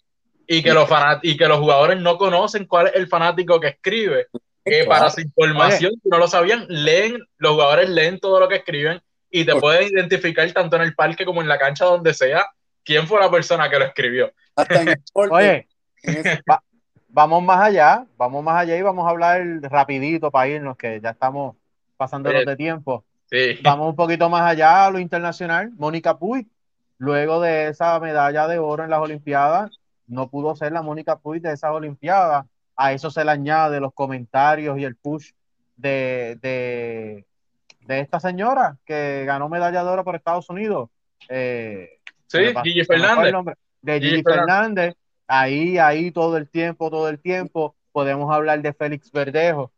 Speaker 2: y que los y que los jugadores no conocen cuál es el fanático que escribe. Que para su información, si no lo sabían, leen, los jugadores leen todo lo que escriben y te pueden identificar tanto en el parque como en la cancha, donde sea, quién fue la persona que lo escribió.
Speaker 1: Oye, vamos más allá, vamos más allá y vamos a hablar rapidito para irnos, que ya estamos pasando los de tiempo. Vamos un poquito más allá a lo internacional. Mónica Puy, luego de esa medalla de oro en las Olimpiadas, no pudo ser la Mónica Puy de esas Olimpiadas. A eso se le añade los comentarios y el push de, de, esta señora que ganó medalla de oro por Estados Unidos.
Speaker 2: Eh, sí, Gigi Fernández.
Speaker 1: De Gigi Fernández ahí, ahí todo el tiempo, todo el tiempo. Podemos hablar de Félix Verdejo.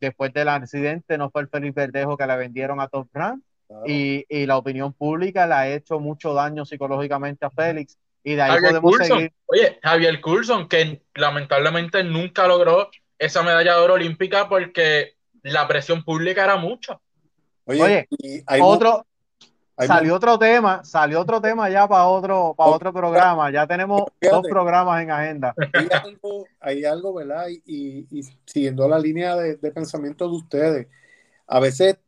Speaker 1: Después del accidente no fue el Félix Verdejo que le vendieron a Top Rank y, la opinión pública le ha hecho mucho daño psicológicamente a Félix y de ahí podemos seguir.
Speaker 2: Oye, Javier Coulson, que lamentablemente nunca logró esa medalla de oro olímpica porque la presión pública era mucha.
Speaker 1: Oye, otro, salió otro tema, salió otro tema ya para otro, para otro programa. Ya tenemos dos programas en agenda.
Speaker 3: Hay algo, ¿verdad? Y, siguiendo la línea de, pensamiento de ustedes, a veces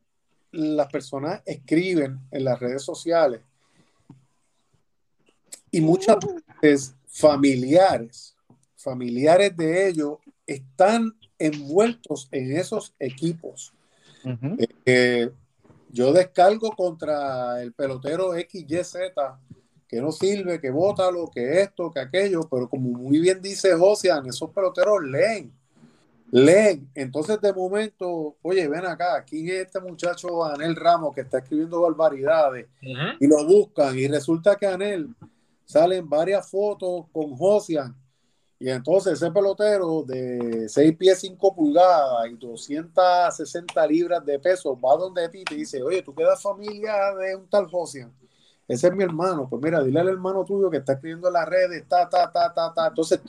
Speaker 3: las personas escriben en las redes sociales y muchas veces familiares, familiares de ellos están envueltos en esos equipos yo descargo contra el pelotero XYZ que no sirve, que bótalo, que esto, que aquello, pero como muy bien dice Josian, esos peloteros leen, leen. Entonces, de momento, oye, ven acá, ¿quién es este muchacho Anel Ramos que está escribiendo barbaridades? Y lo buscan, y resulta que Anel salen varias fotos con Josian Y entonces ese pelotero de 6 pies 5 pulgadas y 260 libras de peso va donde ti y te dice, oye, tú quedas familia de un tal Josian. Ese es mi hermano. Pues mira, dile al hermano tuyo que está escribiendo en las redes, ta, ta, ta, ta, ta. Entonces,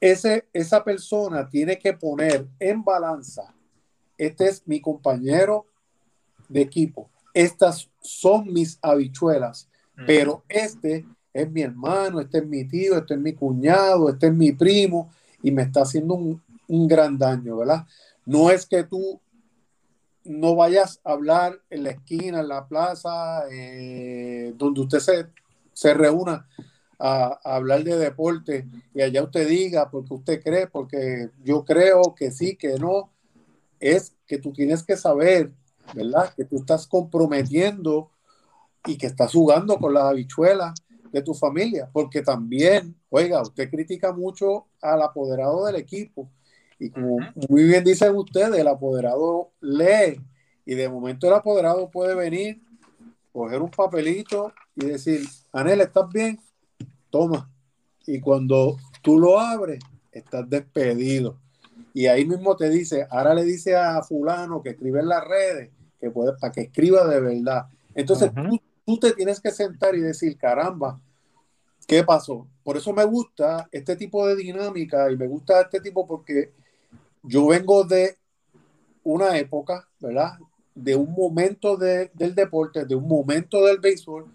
Speaker 3: ese, esa persona tiene que poner en balanza, este es mi compañero de equipo, estas son mis habichuelas, pero este es mi hermano, este es mi tío, este es mi cuñado, este es mi primo y me está haciendo un, gran daño, ¿verdad? No es que tú no vayas a hablar en la esquina, en la plaza, eh, donde usted se, se reúna a, hablar de deporte y allá usted diga porque usted cree, porque yo creo que sí, que no, es que tú tienes que saber, ¿verdad? Que tú estás comprometiendo y que estás jugando con las habichuelas de tu familia, porque también, oiga, usted critica mucho al apoderado del equipo y como muy bien dicen ustedes, el apoderado lee y de momento el apoderado puede venir, coger un papelito y decir, Anel, ¿estás bien? toma. Y cuando tú lo abres, estás despedido. Y ahí mismo te dice, ahora le dice a fulano que escribe en las redes, que puede, para que escriba de verdad. Entonces tú, te tienes que sentar y decir, caramba, ¿qué pasó? Por eso me gusta este tipo de dinámica y me gusta este tipo porque yo vengo de una época, ¿verdad? De un momento del deporte, de un momento del béisbol,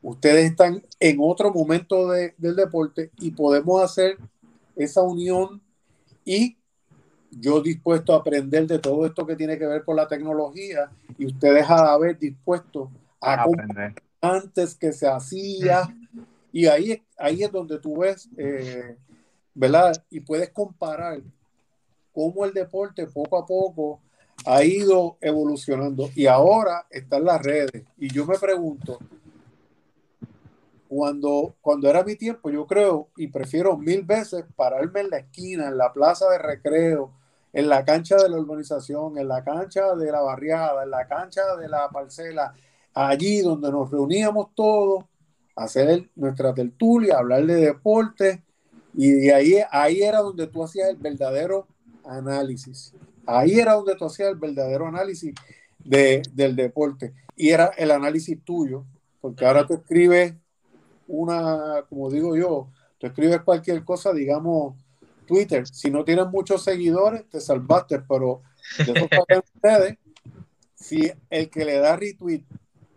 Speaker 3: ustedes están en otro momento del deporte y podemos hacer esa unión y yo dispuesto a aprender de todo esto que tiene que ver con la tecnología y ustedes a la vez dispuestos a aprender antes que se hacía y ahí, ahí es donde tú ves, eh, ¿verdad? Y puedes comparar cómo el deporte poco a poco ha ido evolucionando y ahora están las redes y yo me pregunto, cuando, cuando era mi tiempo, yo creo, y prefiero mil veces pararme en la esquina, en la plaza de recreo, en la cancha de la urbanización, en la cancha de la barriada, en la cancha de la parcela, allí donde nos reuníamos todos, hacer nuestra tertulia, hablar de deporte, y ahí, ahí era donde tú hacías el verdadero análisis. Ahí era donde tú hacías el verdadero análisis de, del deporte. Y era el análisis tuyo, porque ahora tú escribes una, como digo yo, tú escribes cualquier cosa, digamos Twitter, si no tienes muchos seguidores, te salvaste, pero de ustedes, si el que le da retweet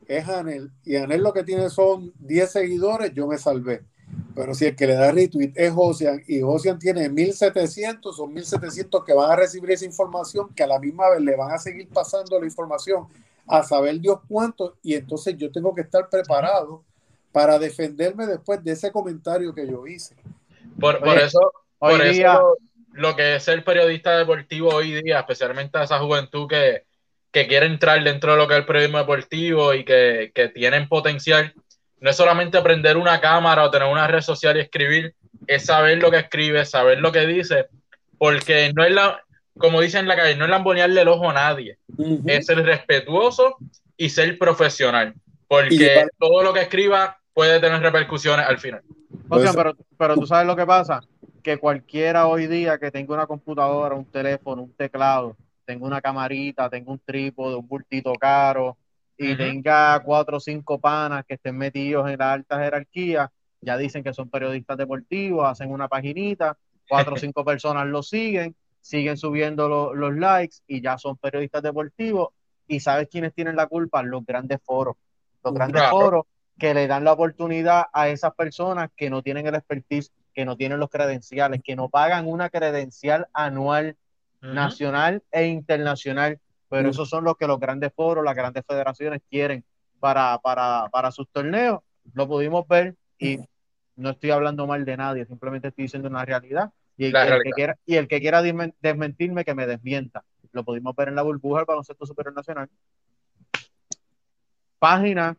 Speaker 3: es Anel y Anel lo que tiene son 10 seguidores, yo me salvé. Pero si el que le da retweet es Ocean y Ocean tiene 1700 o 1700 que van a recibir esa información, que a la misma vez le van a seguir pasando la información a saber Dios cuánto, y entonces yo tengo que estar preparado para defenderme después de ese comentario que yo hice.
Speaker 2: Por, eso, por eso lo que es el periodista deportivo hoy día, especialmente a esa juventud que, que quiere entrar dentro de lo que es el periodismo deportivo y que, que tienen potencial, no es solamente aprender una cámara o tener una red social y escribir, es saber lo que escribe, saber lo que dice, porque no es la, como dicen en la calle, no es lambonearle el ojo a nadie, es ser respetuoso y ser profesional, porque todo lo que escriba puede tener repercusiones al final.
Speaker 1: O sea, pero, pero tú sabes lo que pasa, que cualquiera hoy día que tenga una computadora, un teléfono, un teclado, tenga una camarita, tenga un trípode, un bultito caro y tenga cuatro o cinco panas que estén metidos en la alta jerarquía, ya dicen que son periodistas deportivos, hacen una paginita, cuatro o cinco personas lo siguen, siguen subiendo los likes y ya son periodistas deportivos. ¿Y sabes quiénes tienen la culpa? Los grandes foros. Los grandes foros que le dan la oportunidad a esas personas que no tienen el expertise, que no tienen los credenciales, que no pagan una credencial anual nacional e internacional. Pero esos son los que los grandes foros, las grandes federaciones quieren para, para, para sus torneos. Lo pudimos ver y no estoy hablando mal de nadie, simplemente estoy diciendo una realidad. Y el, que quiera, y el que quiera desmentirme, que me desmienta. Lo pudimos ver en la burbuja del baloncesto superior nacional. Página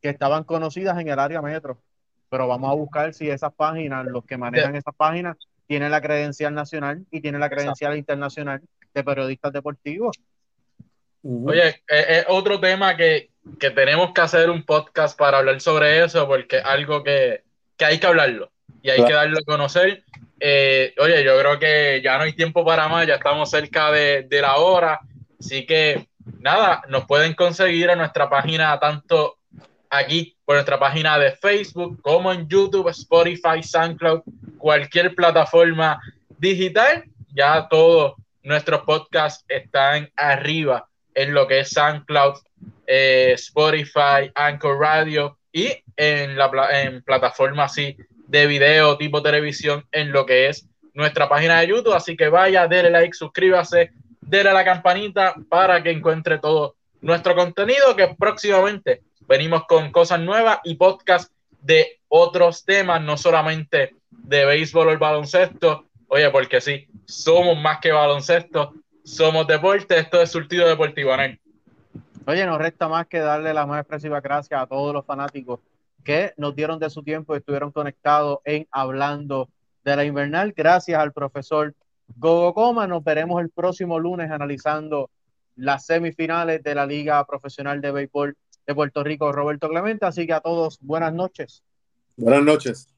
Speaker 1: que estaban conocidas en el área metro. Pero vamos a buscar si esas páginas, los que manejan esas páginas, tienen la credencial nacional y tienen la credencial internacional de periodistas deportivos.
Speaker 2: Oye, es, otro tema que, que, tenemos que hacer un podcast para hablar sobre eso, porque es algo que, que hay que hablarlo. y hay que darlo a conocer. Eh, oye, yo creo que ya no hay tiempo para más, ya estamos cerca de, de la hora, así que nada, nos pueden conseguir en nuestra página tanto aquí por nuestra página de Facebook como en YouTube, Spotify, SoundCloud, cualquier plataforma digital. Ya todos nuestros podcasts están arriba en lo que es SoundCloud, eh, Spotify, Anchor Radio y en la en plataforma así de video tipo televisión en lo que es nuestra página de YouTube. Así que vaya, denle like, suscríbase, denle a la campanita para que encuentre todo nuestro contenido que próximamente venimos con cosas nuevas y podcast de otros temas, no solamente de béisbol o el baloncesto. Oye, porque sí, somos más que baloncesto, somos deporte, esto es Surtido Deportivo, Anel.
Speaker 1: Oye, nos resta más que darle la más expresiva gracias a todos los fanáticos que nos dieron de su tiempo y estuvieron conectados en Hablando de la Invernal. Gracias al profesor Gogo Coma. Nos veremos el próximo lunes analizando las semifinales de la Liga Profesional de Béisbol de Puerto Rico, Roberto Clemente. Así que a todos, buenas noches.
Speaker 3: Buenas noches.